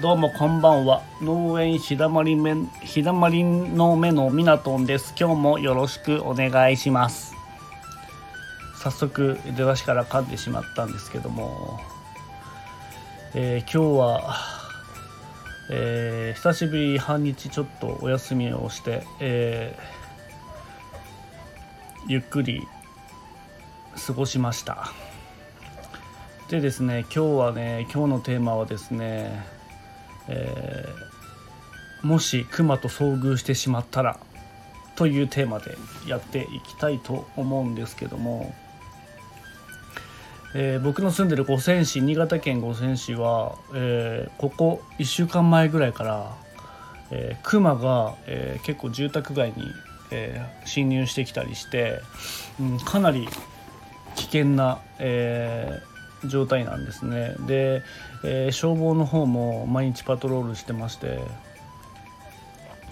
どうもこんばんは。農園ひだまりめひだまりの目のみなとんです。今日もよろしくお願いします。早速出だしから噛んでしまったんですけども、えー、今日は、えー、久しぶり半日ちょっとお休みをして、えー、ゆっくり過ごしました。でですね今日はね今日のテーマはですねえー、もしクマと遭遇してしまったらというテーマでやっていきたいと思うんですけども、えー、僕の住んでる五泉市新潟県五泉市は、えー、ここ1週間前ぐらいから、えー、クマが、えー、結構住宅街に、えー、侵入してきたりして、うん、かなり危険な、えー、状態なんですね。で、えー、消防の方も毎日パトロールしてまして。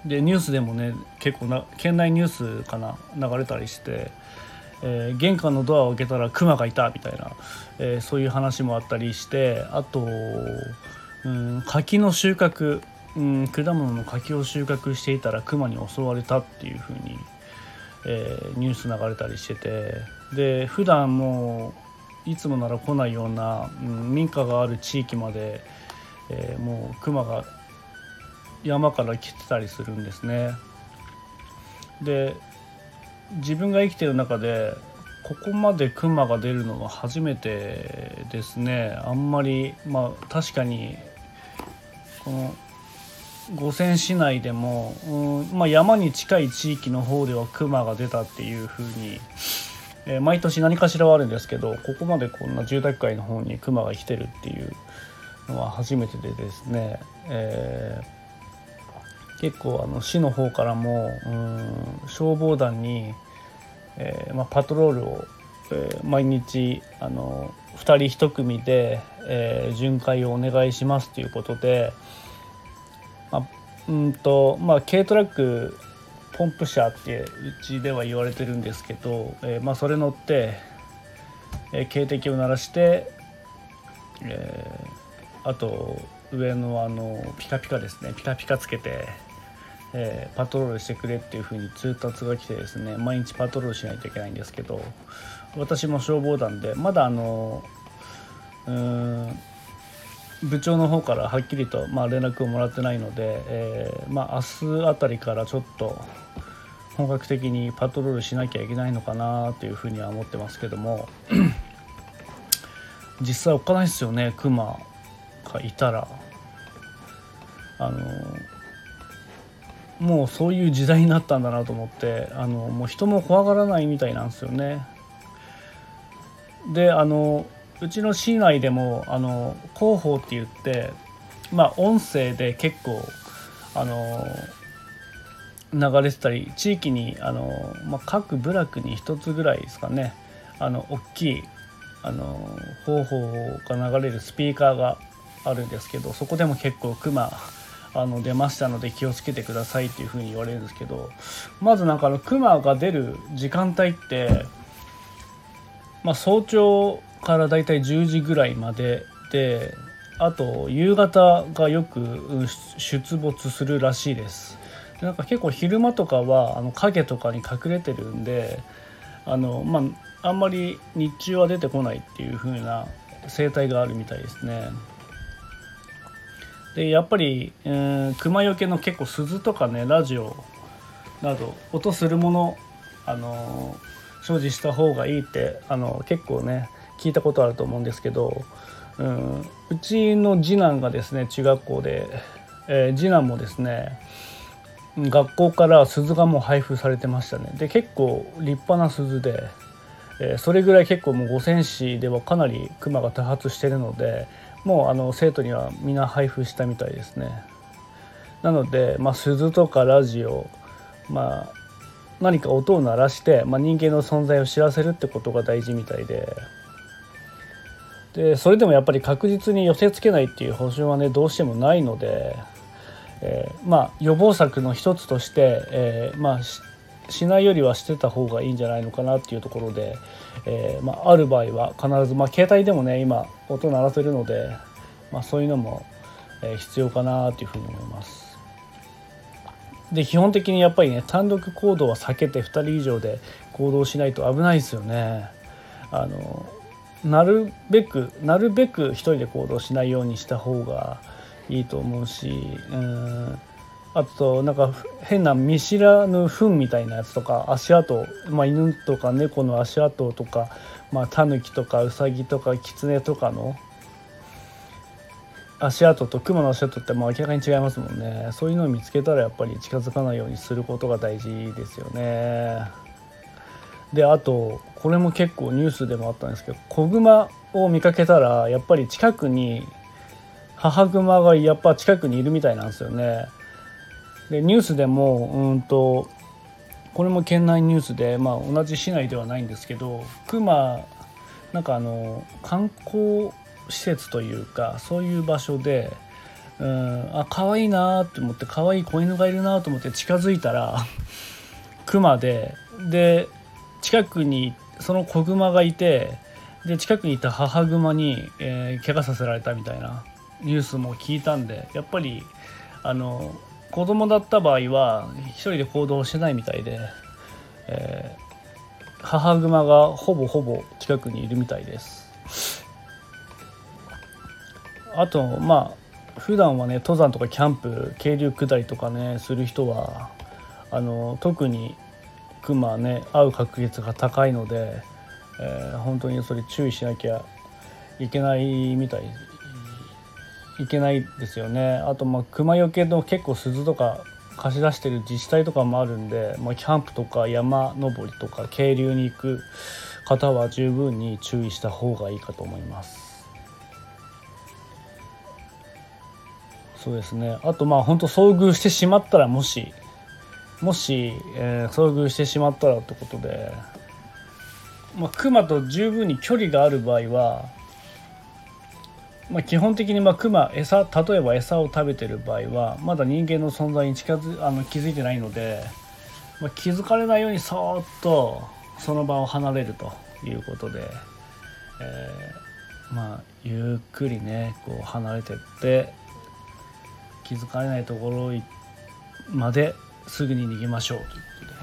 でニュースでもね結構な県内ニュースかな流れたりして、えー、玄関のドアを開けたらクマがいたみたいな、えー、そういう話もあったりして。あと、うん、柿の収穫、うん、果物の柿を収穫していたらクマに襲われたっていう風に、えー、ニュース流れたりしてて。で普段もいつもなら来ないような、うん、民家がある地域まで、えー、もう熊が山から来てたりするんですね。で自分が生きてる中でここまでクマが出るのは初めてですねあんまりまあ確かにこの五泉市内でも、うんまあ、山に近い地域の方ではクマが出たっていうふうにえー、毎年何かしらはあるんですけどここまでこんな住宅街の方にクマが来てるっていうのは初めてでですね、えー、結構あの市の方からもうん消防団に、えーまあ、パトロールを、えー、毎日あの2人1組で、えー、巡回をお願いしますということで、まあうんとまあ、軽トラックポンプ車ってうちでは言われてるんですけど、えー、まあ、それ乗って、えー、警笛を鳴らして、えー、あと上のあのピカピカですね。ピカピカつけて、えパトロールしてくれっていう風に通達が来てですね毎日パトロールしないといけないんですけど私も消防団でまだあのうーん部長の方からはっきりと、まあ、連絡をもらってないので、えー、まあ、明日あたりからちょっと本格的にパトロールしなきゃいけないのかなというふうには思ってますけども 実際おっかないですよねクマがいたら。あのもうそういう時代になったんだなと思ってあのもう人も怖がらないみたいなんですよね。であのうちの市内でもあの広報って言ってまあ音声で結構あの流れてたり地域にあの、まあ、各部落に1つぐらいですかねあの大きいあの方法が流れるスピーカーがあるんですけどそこでも結構クマあの出ましたので気をつけてくださいっていうふうに言われるんですけどまずなんかあのクマが出る時間帯って、まあ、早朝からだいたい10時ぐらいまでであと夕方がよく出没するらしいです。なんか結構昼間とかはあの影とかに隠れてるんであのまああんまり日中は出てこないっていう風な生態があるみたいですね。でやっぱり、えー、熊よけの結構鈴とかねラジオなど音するものあの所持した方がいいってあの結構ね聞いたことあると思うんですけど、うん、うちの次男がですね中学校で、えー、次男もですね学校から鈴がもう配布されてましたね。で結構立派な鈴で、えー、それぐらい結構もう五泉市ではかなり熊が多発してるのでもうあの生徒にはみんな配布したみたいですね。なので、まあ、鈴とかラジオまあ何か音を鳴らして、まあ、人間の存在を知らせるってことが大事みたいで。でそれでもやっぱり確実に寄せつけないっていう保証はねどうしてもないので、えー、まあ予防策の一つとして、えー、まあしないよりはしてた方がいいんじゃないのかなっていうところで、えー、まあ、ある場合は必ず、まあ、携帯でもね今音鳴らせるので、まあ、そういうのも、え必要かなというふうに思います。で基本的にやっぱりね単独行動は避けて2人以上で行動しないと危ないですよね。あのなるべくなるべく1人で行動しないようにした方がいいと思うしうん。あとなんか変な見知らぬ糞みたいなやつとか足跡、まあ、犬とか猫の足跡とか、まあ、タヌキとかウサギとかキツネとかの足跡とクマの足跡ってもう明らかに違いますもんね。そういうのを見つけたらやっぱり近づかないようにすることが大事ですよね。であとこれも結構ニュースでもあったんですけど子グマを見かけたらやっぱり近くに母グマがやっぱ近くにいるみたいなんですよね。でニュースでもうんとこれも県内ニュースで、まあ、同じ市内ではないんですけどクマなんかあの観光施設というかそういう場所でうんあ可愛いなと思って可愛い子犬がいるなと思って近づいたら クマでで近くにその子グマがいてで近くにいた母グマに、えー、怪我させられたみたいなニュースも聞いたんでやっぱりあの子供だった場合は一人で行動してないみたいで、えー、母グマがほぼほぼ近くにいるみたいです。あとまあ普段はね登山とかキャンプ渓流下りとかねする人はあの特にクマね会う確率が高いので、えー、本当にそれ注意しなきゃいけないみたい。いけないですよね。あとまあ熊よけの結構鈴とか貸し出してる自治体とかもあるんで、まあ、キャンプとか山登りとか渓流に行く方は十分に注意した方がいいかと思います。そうですね。あとまあ本当遭遇してしまったらもしもし、えー、遭遇してしまったらってことで、まあ、熊と十分に距離がある場合はまあ、基本的にまあクマ餌例えば餌を食べてる場合はまだ人間の存在に近づあの気づいてないので、まあ、気づかれないようにそーっとその場を離れるということで、えー、まあゆっくりねこう離れてって気づかれないところまですぐに逃げましょうということで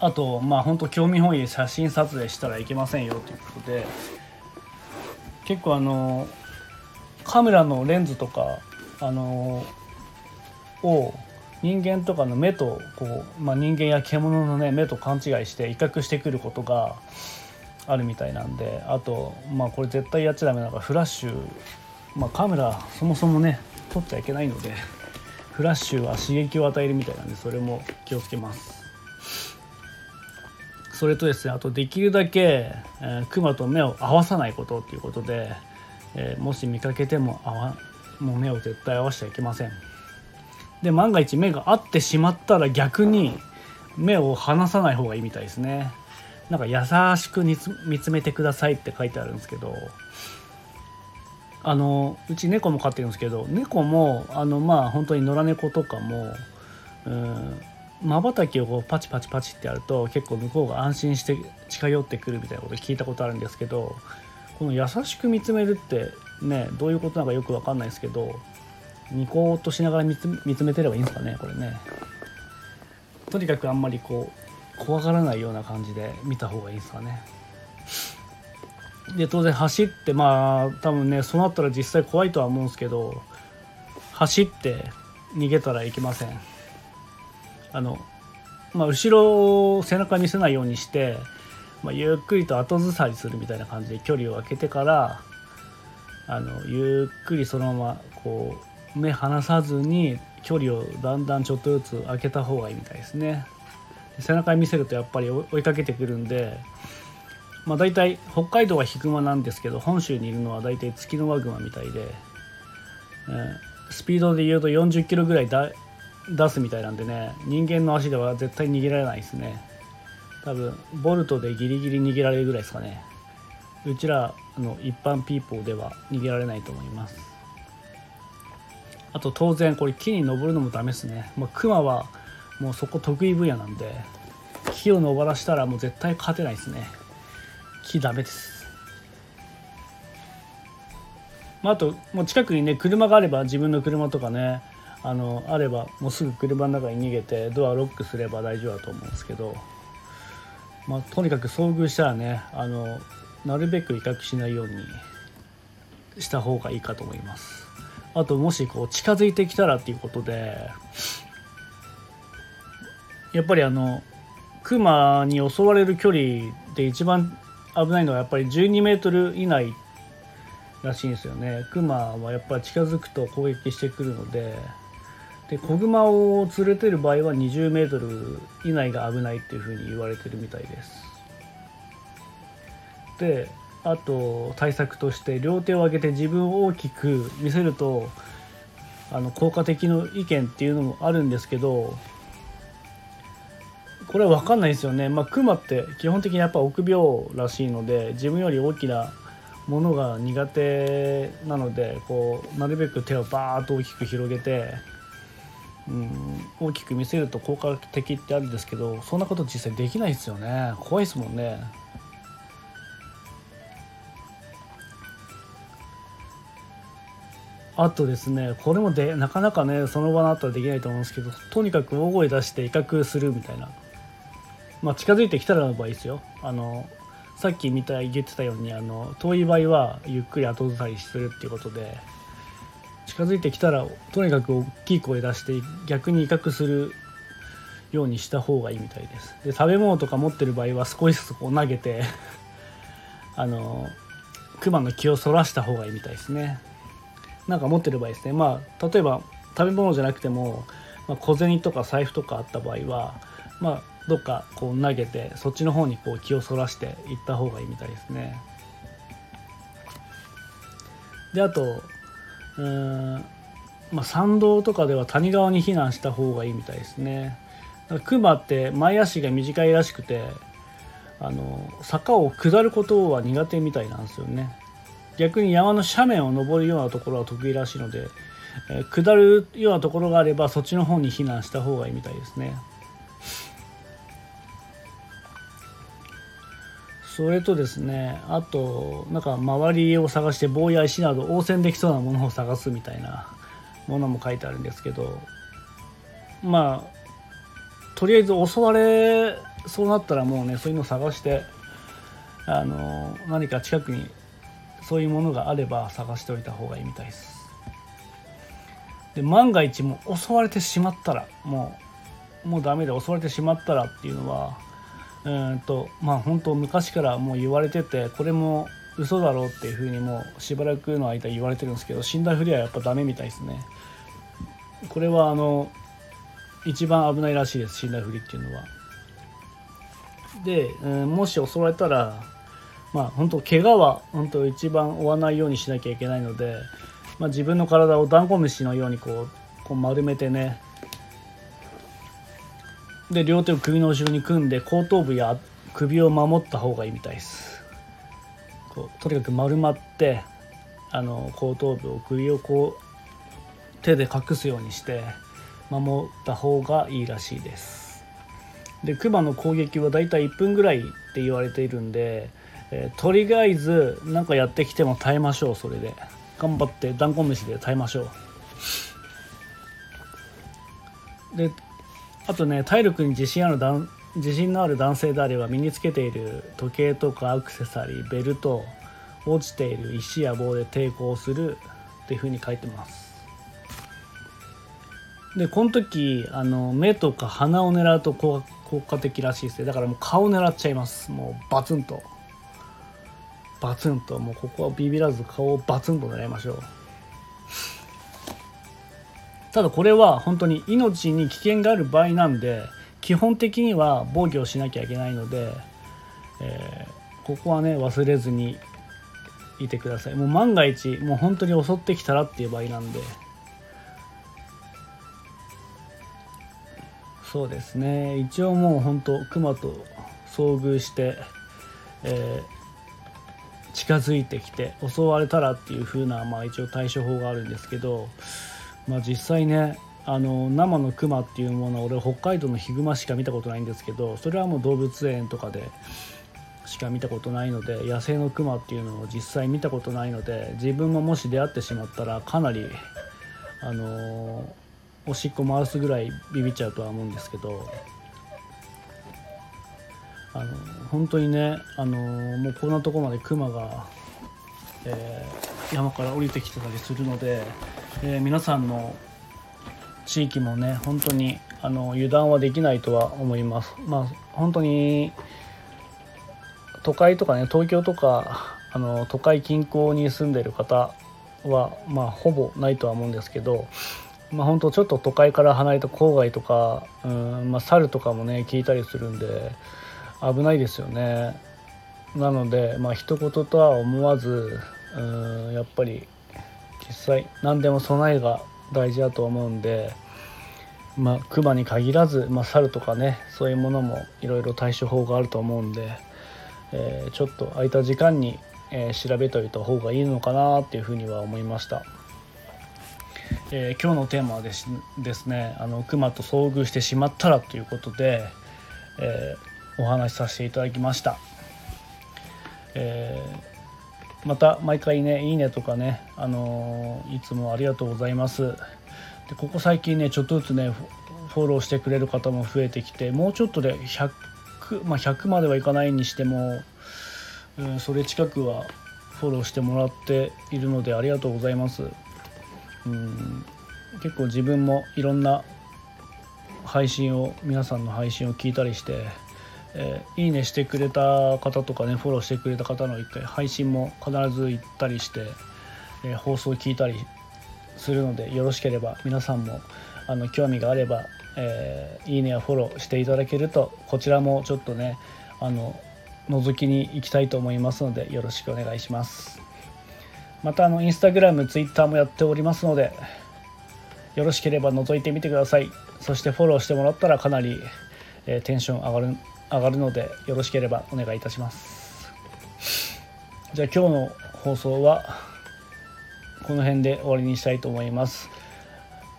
あとまあ本当興味本位で写真撮影したらいけませんよということで結構あのカメラのレンズとかあのを人間とかの目とこう、まあ、人間や獣の、ね、目と勘違いして威嚇してくることがあるみたいなんであとまあこれ絶対やっちゃダメなのがフラッシュ、まあ、カメラそもそもね撮っちゃいけないので。フラッシュは刺激を与えるみたいなんでそれも気をつけます。それとですねあとできるだけ、えー、クマと目を合わさないことっていうことで、えー、もし見かけてももう目を絶対合わせちゃいけませんで万が一目が合ってしまったら逆に目を離さない方がいいみたいですねなんか優しく見つめてくださいって書いてあるんですけどあのうち猫も飼ってるんですけど猫もあのまあ本当に野良猫とかもまばたきをこうパチパチパチってやると結構向こうが安心して近寄ってくるみたいなこと聞いたことあるんですけどこの優しく見つめるってねどういうことなのかよく分かんないですけどニコーとしながら見つめてればいいんですかねこれね。とにかくあんまりこう怖がらないような感じで見た方がいいですかね。で当然走ってまあ多分ねそうなったら実際怖いとは思うんですけど走って逃げたらいけません。あの、まあ、後ろを背中見せないようにして、まあ、ゆっくりと後ずさりするみたいな感じで距離を空けてからあのゆっくりそのままこう目離さずに距離をだんだんちょっとずつ空けた方がいいみたいですね。背中見せるとやっぱり追いかけてくるんでまあ大体北海道はヒグマなんですけど本州にいるのは大体ツキノワグマみたいで、えー、スピードで言うと40キロぐらいだ出すみたいなんでね人間の足では絶対逃げられないですね。多分ボルトでギリギリ逃げられるぐらいですかね。うちらの一般ピーポーでは逃げられないと思います。あと当然これ木に登るのもダメですね、まあ、クマはもうそこ得意分野なんで木を登らしたらもう絶対勝てないですね。木ダメです。まあ、あともう近くにね車があれば自分の車とかねあのあればもうすぐ車の中に逃げてドアロックすれば大丈夫だと思うんですけど、まあ、とにかく遭遇したらねあのなるべく威嚇しないようにした方がいいかと思います。あともしこう近づいてきたらっていうことでやっぱりあのクマに襲われる距離で一番危ないのはやっぱり12メートル以内らしいんですよね。クマはやっぱり近づくと攻撃してくるので。で子グマを連れてる場合は20メートル以内が危ないっていうふうに言われてるみたいです。であと対策として両手を上げて自分を大きく見せるとあの効果的の意見っていうのもあるんですけどこれ分かんないですよね。まあクマって基本的にやっぱ臆病らしいので自分より大きなものが苦手なのでこうなるべく手をバーッと大きく広げてうん大きく見せると効果的ってあるんですけどそんなこと実際できないですよね。怖いですもんね。あとですねこれもでなかなかねその場のあったらできないと思うんですけどとにかく大声出して威嚇するみたいな。まあ近づいてきたらの場合ですよ。あのさっき見た言ってたようにあの遠い場合はゆっくり後ずさりするっていうことで近づいてきたらとにかく大きい声出して逆に威嚇するようにした方がいいみたいです。で食べ物とか持ってる場合は少しずつこう投げて あのクマの気をそらした方がいいみたいですね。なんか持ってる場合ですね。まあ例えば食べ物じゃなくても、まあ、小銭とか財布とかあった場合はまあどっかこう投げてそっちの方にこう気をそらしていった方がいいみたいですね。であとうんまあ山道とかでは谷川に避難した方がいいみたいですね。クマって前足が短いらしくてあの坂を下ることは苦手みたいなんですよね。逆に山の斜面を登るようなところは得意らしいので、えー、下るようなところがあればそっちの方に避難した方がいいみたいですね。それとですねあとなんか周りを探して棒や石など応戦できそうなものを探すみたいなものも書いてあるんですけどまあとりあえず襲われそうなったらもうねそういうのを探してあの何か近くにそういうものがあれば探しておいた方がいいみたいです。で万が一も襲われてしまったらもうもうダメで襲われてしまったらっていうのはうんとまあ本当昔からもう言われててこれも嘘だろうっていうふうにもうしばらくの間言われてるんですけど死んだふりはやっぱダメみたいですね。これはあの一番危ないらしいです死んだふりっていうのは。で、うん、もし襲われたらまあ本当怪我は本当一番負わないようにしなきゃいけないので、まあ、自分の体をダンゴムシのようにこうこう丸めてねで両手を首の後ろに組んで後頭部や首を守った方がいいみたいです。こうとにかく丸まってあの後頭部を首をこう手で隠すようにして守った方がいいらしいです。でクマの攻撃はだいたい1分ぐらいって言われているんでえー、とりあえず何かやってきても耐えましょうそれで。頑張ってダンコ飯で耐えましょう。であとね体力に自信ある自信のある男性であれば身につけている時計とかアクセサリーベルト落ちている石や棒で抵抗するっていうふうに書いてます。でこの時あの目とか鼻を狙うと効果的らしいですね。だからもう顔狙っちゃいます。もうバツンと。バツンと。もうここはビビらず顔をバツンと狙いましょう。ただこれは本当に命に危険がある場合なんで基本的には防御をしなきゃいけないので、えー、ここはね忘れずにいてください。もう万が一もう本当に襲ってきたらっていう場合なんで。そうですね。一応もう本当クマと遭遇して、えー近づいてきて襲われたらっていう風なまあ一応対処法があるんですけど、まあ、実際ねあの生のクマっていうものは俺北海道のヒグマしか見たことないんですけどそれはもう動物園とかでしか見たことないので野生のクマっていうのを実際見たことないので自分ももし出会ってしまったらかなりあのおしっこ回すぐらいビビっちゃうとは思うんですけどあの本当にねあのもうこんなとこまでクマが、えー、山から降りてきてたりするので、えー、皆さんの地域もね本当にあの油断はできないとは思います。まあ本当に都会とかね東京とかあの都会近郊に住んでる方はまあほぼないとは思うんですけどまあ本当ちょっと都会から離れた郊外とかうん、まあ、猿とかもね聞いたりするんで危ないですよね。なのでまあ一言とは思わずうんやっぱり実際何でも備えが大事だと思うんで。まあ、熊に限らず、まあ、猿とかねそういうものもいろいろ対処法があると思うんで、えー、ちょっと空いた時間に、えー、調べといた方がいいのかなっていうふうには思いました。えー、今日のテーマはですですねあの熊と遭遇してしまったらということで、えー、お話しさせていただきました、えー、また毎回ねいいねとかね、あのいつもありがとうございますでここ最近ねちょっとずつねフォローしてくれる方も増えてきてもうちょっとで100まあ、100まではいかないにしても、うん、それ近くはフォローしてもらっているのでありがとうございます。うん、結構自分もいろんな配信を皆さんの配信を聞いたりして、えー、いいねしてくれた方とかねフォローしてくれた方の一回配信も必ず行ったりして、えー、放送聞いたりするのでよろしければ皆さんもあの興味があればえー、いいねやフォローしていただけるとこちらもちょっとねあの覗きに行きたいと思いますのでよろしくお願いします。またあのインスタグラムツイッターもやっておりますのでよろしければ覗いてみてください。そしてフォローしてもらったらかなり、え、テンション上がる上がるのでよろしければお願いいたしますじゃあ今日の放送はこの辺で終わりにしたいと思います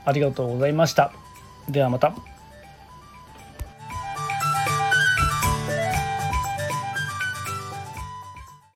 ありがとうございました。ではまた。